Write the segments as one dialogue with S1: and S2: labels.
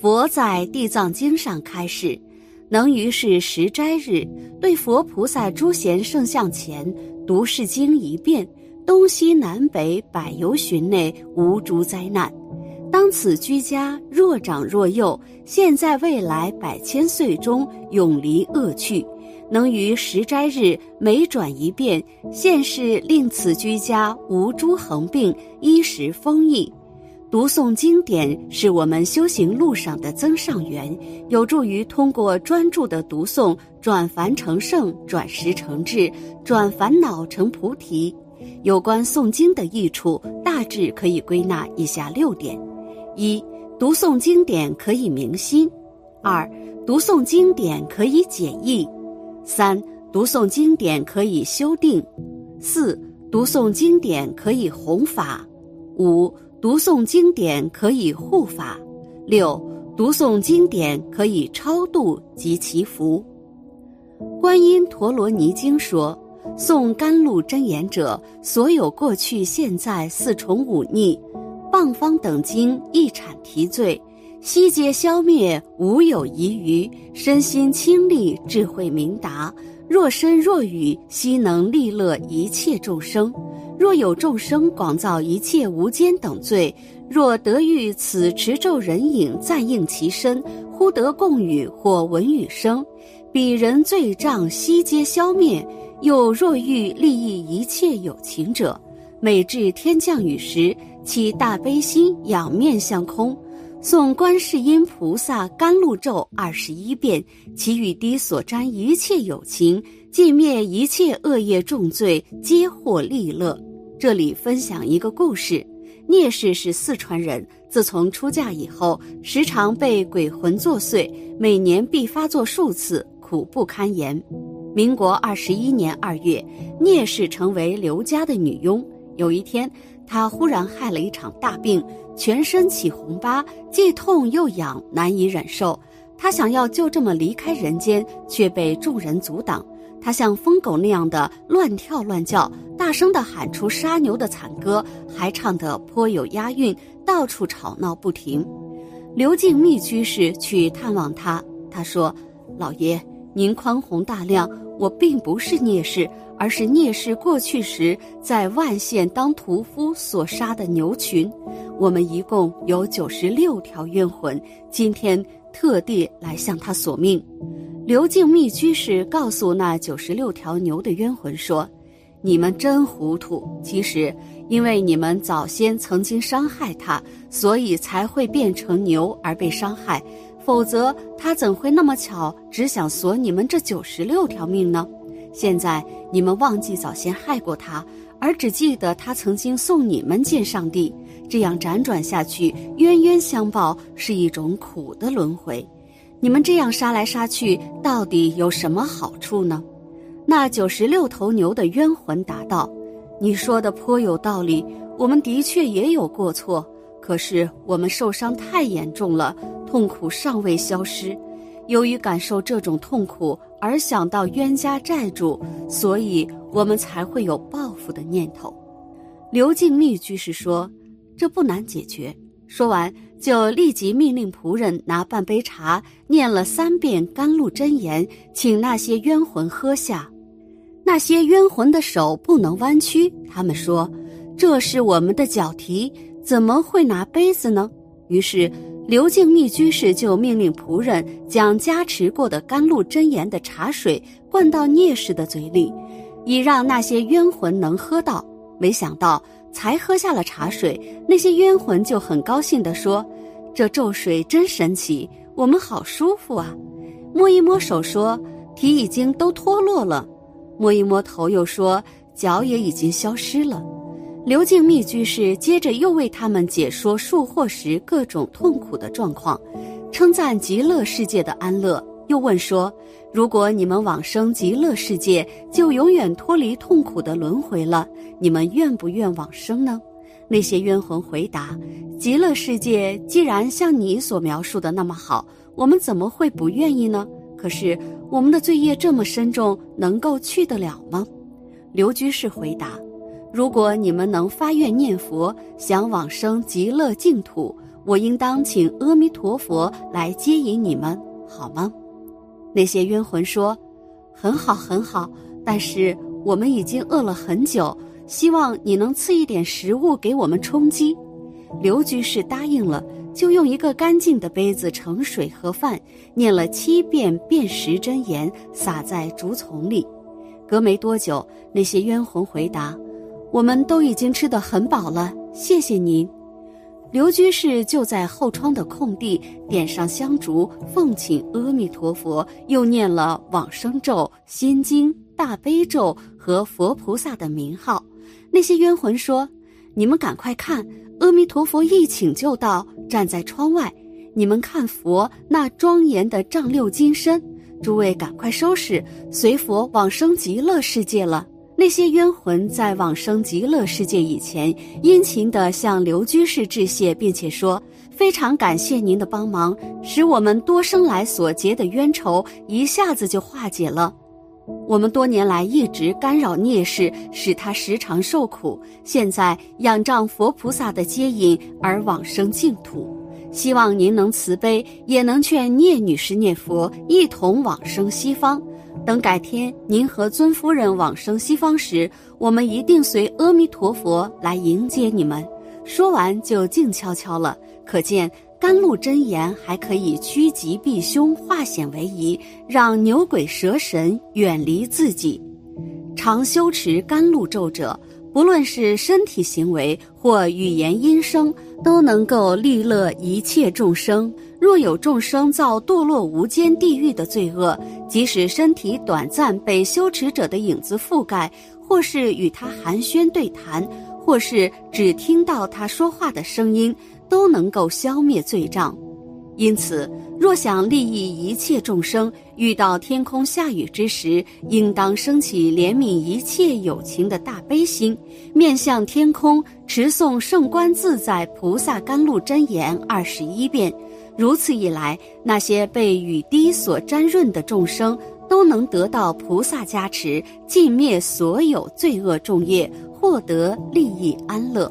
S1: 佛在《地藏经》上开示，能于是十斋日，对佛菩萨诸贤圣像前读是经一遍，东西南北百由旬内无诸灾难。当此居家若长若幼，现在未来百千岁中永离恶趣。能于十斋日每转一遍，现世令此居家无诸横病，衣食丰溢。读诵经典是我们修行路上的增上缘，有助于通过专注的读诵转凡成圣、转识成智、转烦恼成菩提。有关诵经的益处，大致可以归纳以下六点：一、读诵经典可以明心；二、读诵经典可以解义；三、读诵经典可以修定；四、读诵经典可以弘法；五。读诵经典可以护法，六读诵经典可以超度及祈福。观音陀罗尼经说，诵甘露真言者，所有过去、现在四重五逆、谤方等经一铲提罪，悉皆消灭，无有遗余，身心清利，智慧明达。若身若语，悉能利乐一切众生。若有众生广造一切无间等罪，若得遇此持咒人影暂应其身，忽得共语或闻语声，彼人罪障悉皆消灭。又若欲利益一切有情者，每至天降雨时，起大悲心，仰面向空。诵观世音菩萨甘露咒二十一遍，其雨滴所沾一切有情，尽灭一切恶业重罪，皆获利乐。这里分享一个故事：聂氏是四川人，自从出嫁以后，时常被鬼魂作祟，每年必发作数次，苦不堪言。民国二十一年二月，聂氏成为刘家的女佣。有一天，她忽然害了一场大病。全身起红疤，既痛又痒，难以忍受。她想要就这么离开人间，却被众人阻挡。她像疯狗那样的乱跳乱叫，大声地喊出杀牛的惨歌，还唱得颇有押韵，到处吵闹不停。刘敬密居士去探望他，他说：“老爷，您宽宏大量，我并不是聂氏，而是聂氏过去时在万县当屠夫所杀的牛群。”我们一共有九十六条冤魂，今天特地来向他索命。刘敬密居士告诉那九十六条牛的冤魂说：“你们真糊涂！其实，因为你们早先曾经伤害他，所以才会变成牛而被伤害。否则，他怎会那么巧只想索你们这九十六条命呢？现在你们忘记早先害过他。”而只记得他曾经送你们见上帝，这样辗转下去，冤冤相报是一种苦的轮回。你们这样杀来杀去，到底有什么好处呢？那九十六头牛的冤魂答道：“你说的颇有道理，我们的确也有过错，可是我们受伤太严重了，痛苦尚未消失。”由于感受这种痛苦而想到冤家债主，所以我们才会有报复的念头。刘敬密居士说：“这不难解决。”说完，就立即命令仆人拿半杯茶，念了三遍甘露真言，请那些冤魂喝下。那些冤魂的手不能弯曲，他们说：“这是我们的脚蹄，怎么会拿杯子呢？”于是。刘敬密居士就命令仆人将加持过的甘露真言的茶水灌到聂氏的嘴里，以让那些冤魂能喝到。没想到才喝下了茶水，那些冤魂就很高兴地说：“这咒水真神奇，我们好舒服啊！”摸一摸手说：“蹄已经都脱落了。”摸一摸头又说：“脚也已经消失了。”刘敬密居士接着又为他们解说术祸时各种痛苦的状况，称赞极乐世界的安乐，又问说：“如果你们往生极乐世界，就永远脱离痛苦的轮回了，你们愿不愿往生呢？”那些冤魂回答：“极乐世界既然像你所描述的那么好，我们怎么会不愿意呢？可是我们的罪业这么深重，能够去得了吗？”刘居士回答。如果你们能发愿念佛，想往生极乐净土，我应当请阿弥陀佛来接引你们，好吗？”那些冤魂说：“很好，很好，但是我们已经饿了很久，希望你能赐一点食物给我们充饥。”刘居士答应了，就用一个干净的杯子盛水和饭，念了七遍辨识真言，撒在竹丛里。隔没多久，那些冤魂回答：“我们都已经吃得很饱了，谢谢您。”刘居士就在后窗的空地点上香烛，奉请阿弥陀佛，又念了往生咒、心经、大悲咒和佛菩萨的名号。那些冤魂说：“你们赶快看，阿弥陀佛一请就到，站在窗外。你们看佛那庄严的丈六金身，诸位赶快收拾，随佛往生极乐世界了。”那些冤魂在往生极乐世界以前，殷勤地向刘居士致谢，并且说：“非常感谢您的帮忙，使我们多生来所结的冤仇一下子就化解了。我们多年来一直干扰聂氏，使他时常受苦。现在仰仗佛菩萨的接引而往生净土，希望您能慈悲，也能劝聂女士念佛，一同往生西方。”等改天您和尊夫人往生西方时，我们一定随阿弥陀佛来迎接你们。说完就静悄悄了。可见甘露真言还可以趋吉避凶、化险为夷，让牛鬼蛇神远离自己。常修持甘露咒者，不论是身体行为或语言音声，都能够利乐一切众生。若有众生造堕落无间地狱的罪恶，即使身体短暂被修持者的影子覆盖，或是与他寒暄对谈，或是只听到他说话的声音，都能够消灭罪障。因此，若想利益一切众生，遇到天空下雨之时，应当升起怜悯一切有情的大悲心，面向天空持诵圣观自在菩萨甘露真言二十一遍。如此一来，那些被雨滴所沾润的众生都能得到菩萨加持，尽灭所有罪恶重业，获得利益安乐。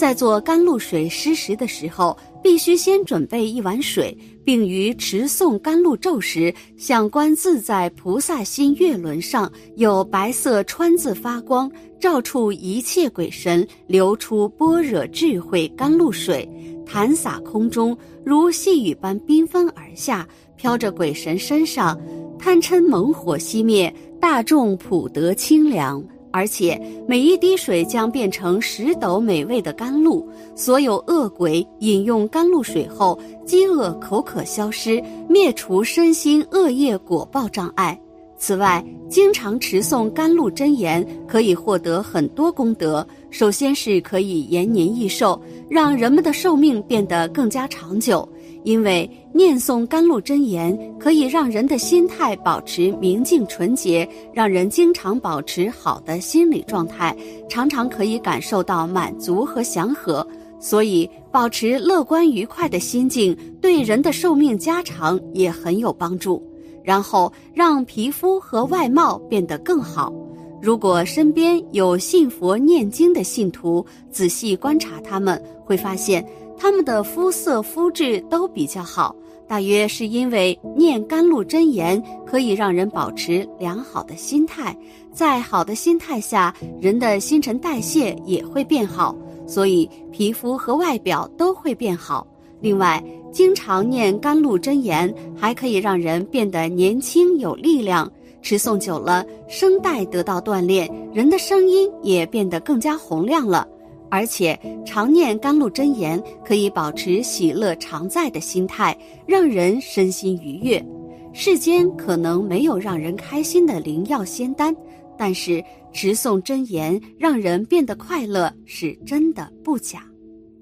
S1: 在做甘露水施食的时候，必须先准备一碗水，并于持诵甘露咒时，向观自在菩萨心月轮上有白色川字发光，照出一切鬼神，流出般若智慧甘露水。弹洒空中，如细雨般缤纷而下，飘着鬼神身上，贪嗔猛火熄灭，大众普得清凉。而且每一滴水将变成十斗美味的甘露，所有恶鬼饮用甘露水后，饥饿口渴消失，灭除身心恶业果报障碍。此外，经常持诵甘露真言，可以获得很多功德。首先是可以延年益寿，让人们的寿命变得更加长久。因为念诵甘露真言，可以让人的心态保持明净纯洁，让人经常保持好的心理状态，常常可以感受到满足和祥和。所以，保持乐观愉快的心境，对人的寿命加长也很有帮助。然后让皮肤和外貌变得更好。如果身边有信佛念经的信徒，仔细观察他们，会发现他们的肤色、肤质都比较好。大约是因为念甘露真言可以让人保持良好的心态，在好的心态下，人的新陈代谢也会变好，所以皮肤和外表都会变好。另外，经常念甘露真言，还可以让人变得年轻有力量。持诵久了，声带得到锻炼，人的声音也变得更加洪亮了。而且，常念甘露真言，可以保持喜乐常在的心态，让人身心愉悦。世间可能没有让人开心的灵药仙丹，但是持诵真言让人变得快乐，是真的不假。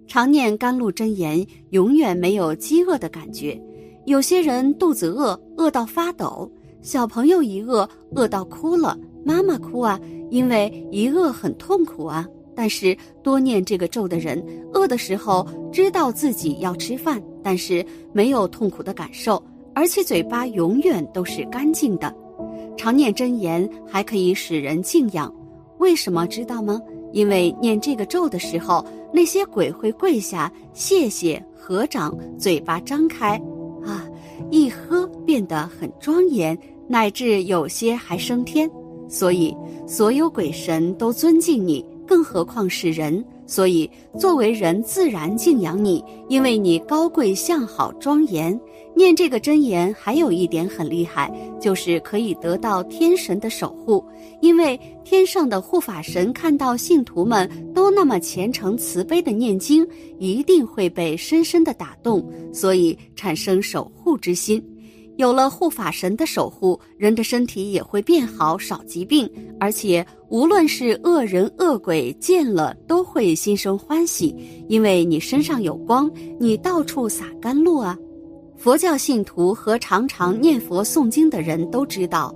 S1: 常念甘露真言，永远没有饥饿的感觉。有些人肚子饿，饿到发抖；小朋友一饿，饿到哭了。妈妈哭啊，因为一饿很痛苦啊。但是多念这个咒的人，饿的时候知道自己要吃饭，但是没有痛苦的感受，而且嘴巴永远都是干净的。常念真言还可以使人敬仰，为什么知道吗？因为念这个咒的时候，那些鬼会跪下谢谢、合掌、嘴巴张开，啊，一喝变得很庄严，乃至有些还升天。所以，所有鬼神都尊敬你，更何况是人。所以，作为人，自然敬仰你，因为你高贵、相好、庄严。念这个真言还有一点很厉害，就是可以得到天神的守护。因为天上的护法神看到信徒们都那么虔诚、慈悲的念经，一定会被深深的打动，所以产生守护之心。有了护法神的守护，人的身体也会变好，少疾病，而且无论是恶人恶鬼见了都会心生欢喜，因为你身上有光，你到处洒甘露啊。佛教信徒和常常念佛诵经的人都知道，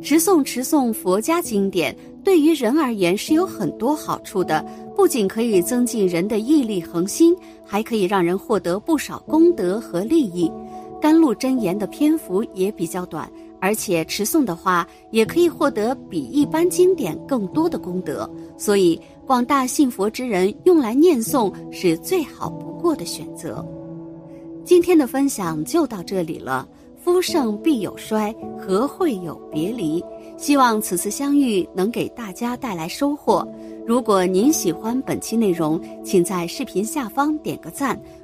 S1: 持诵持诵佛家经典对于人而言是有很多好处的，不仅可以增进人的毅力恒心，还可以让人获得不少功德和利益。甘露真言的篇幅也比较短，而且持诵的话也可以获得比一般经典更多的功德，所以广大信佛之人用来念诵是最好不过的选择。今天的分享就到这里了。夫盛必有衰，何会有别离？希望此次相遇能给大家带来收获。如果您喜欢本期内容，请在视频下方点个赞。